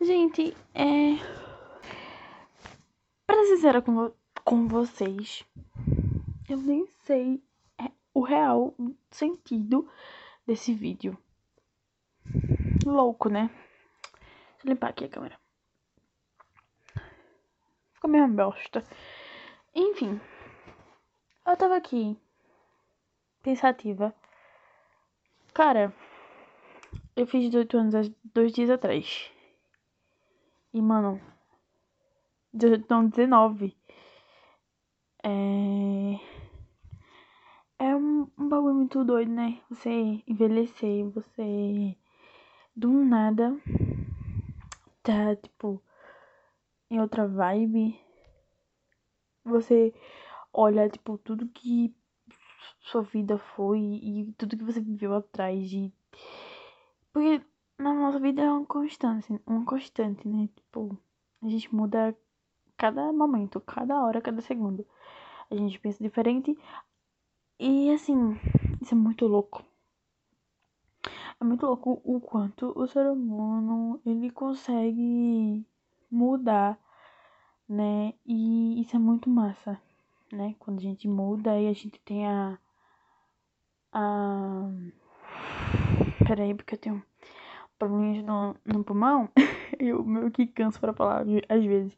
Gente, é. Pra ser sincera com, vo com vocês, eu nem sei é, o real sentido desse vídeo. Louco, né? Deixa eu limpar aqui a câmera. Ficou meio bosta. Enfim, eu tava aqui pensativa. Cara, eu fiz 18 anos dois dias atrás. E, mano. Não, 19. É. É um, um bagulho muito doido, né? Você envelhecer, você. Do nada. Tá, tipo. Em outra vibe. Você olha, tipo, tudo que sua vida foi e tudo que você viveu atrás de. Porque na nossa vida é uma constante, uma constante, né? Tipo, a gente muda cada momento, cada hora, cada segundo. A gente pensa diferente. E assim, isso é muito louco. É muito louco o quanto o ser humano ele consegue mudar, né? E isso é muito massa, né? Quando a gente muda e a gente tem a. a... Peraí, porque eu tenho problemas no, no pulmão, eu meio que canso para falar às vezes.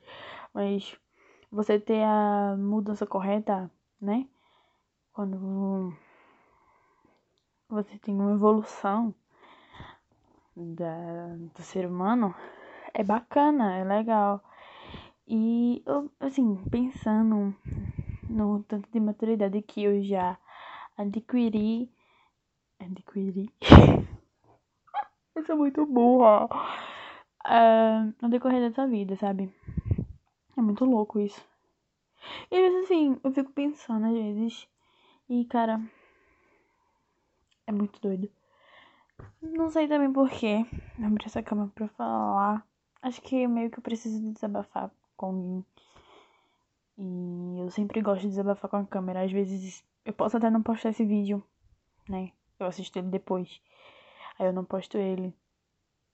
Mas você ter a mudança correta, né? Quando você tem uma evolução da, do ser humano, é bacana, é legal. E, assim, pensando no tanto de maturidade que eu já adquiri. Adquiri. Eu sou muito burra. Uh, no decorrer dessa vida, sabe? É muito louco isso. E às vezes, assim, eu fico pensando às vezes. E, cara. É muito doido. Não sei também porquê. Abri essa cama pra falar. Acho que meio que eu preciso desabafar com alguém. E eu sempre gosto de desabafar com a câmera. Às vezes eu posso até não postar esse vídeo, né? Eu assisto ele depois. Aí eu não posto ele.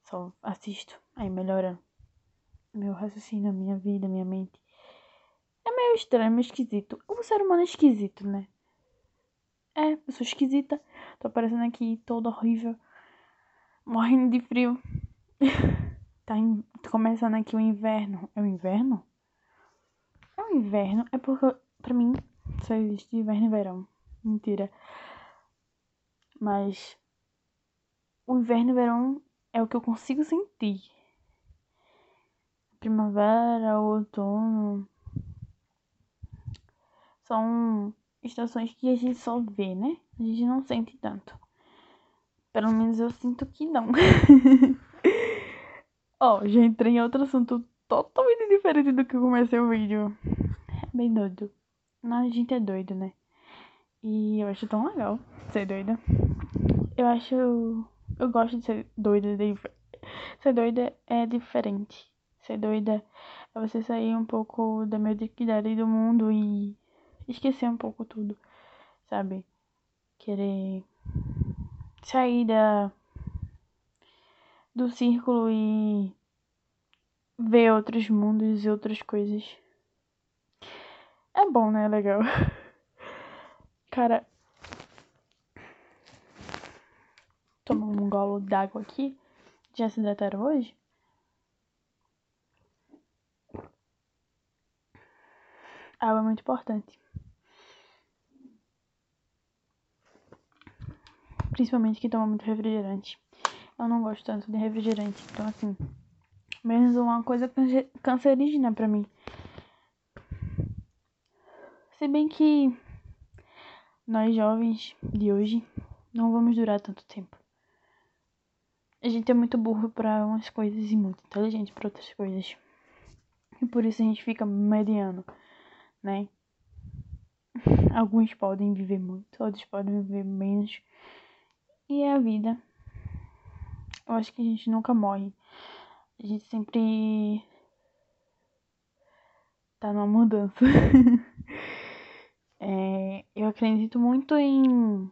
Só assisto. Aí melhora meu raciocínio, minha vida, minha mente. É meio estranho, meio esquisito. O ser humano é esquisito, né? É, eu sou esquisita. Tô aparecendo aqui toda horrível. Morrendo de frio. tá in... começando aqui o inverno. É o inverno? É o inverno. É porque, pra mim, só existe inverno e verão. Mentira. Mas o inverno e verão é o que eu consigo sentir. Primavera, outono. São estações que a gente só vê, né? A gente não sente tanto. Pelo menos eu sinto que não. Ó, oh, já entrei em outro assunto totalmente diferente do que eu comecei o vídeo. É bem doido. Não, a gente é doido, né? E eu acho tão legal ser doida. Eu acho eu gosto de ser doida. De... Ser doida é diferente. Ser doida é você sair um pouco da mediocridade do mundo e esquecer um pouco tudo, sabe? Querer sair da do círculo e ver outros mundos e outras coisas. É bom, né? É legal. Cara, tomar um golo d'água aqui. Já se hidrataram hoje? água é muito importante. Principalmente quem toma muito refrigerante. Eu não gosto tanto de refrigerante. Então, assim, menos uma coisa cancerígena pra mim. Se bem que nós jovens de hoje não vamos durar tanto tempo. A gente é muito burro para umas coisas e muito inteligente para outras coisas. E por isso a gente fica mediano, né? Alguns podem viver muito, outros podem viver menos. E é a vida. Eu acho que a gente nunca morre. A gente sempre tá numa mudança. é, eu acredito muito em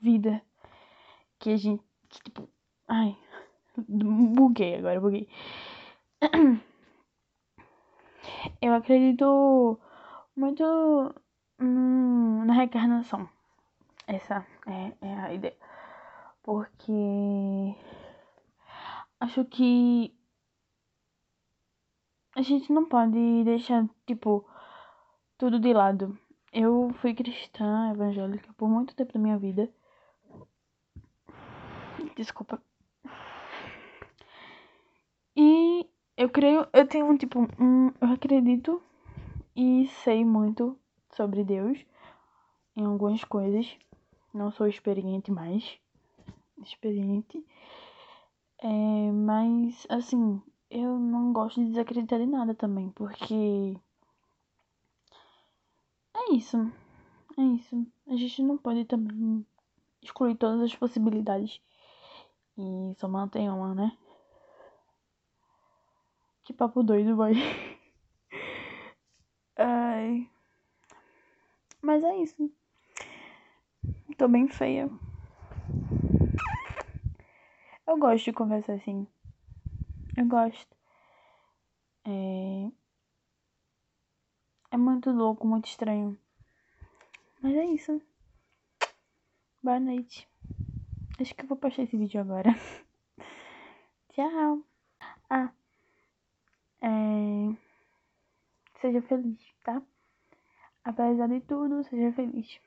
vida. Que a gente que, tipo, ai, Buguei agora, buguei. Eu acredito muito na reencarnação. Essa é, é a ideia. Porque acho que a gente não pode deixar, tipo, tudo de lado. Eu fui cristã evangélica por muito tempo da minha vida. Desculpa. E eu creio, eu tenho tipo um, eu acredito e sei muito sobre Deus em algumas coisas. Não sou experiente mais, experiente. É, mas assim, eu não gosto de desacreditar de nada também, porque é isso. É isso. A gente não pode também excluir todas as possibilidades e só mantém uma, né? Que papo doido, boy. Ai. Mas é isso. Tô bem feia. Eu gosto de conversar assim. Eu gosto. É. É muito louco, muito estranho. Mas é isso. Boa noite. Acho que eu vou postar esse vídeo agora. Tchau. Ah. É... Seja feliz, tá? Apesar de tudo, seja feliz.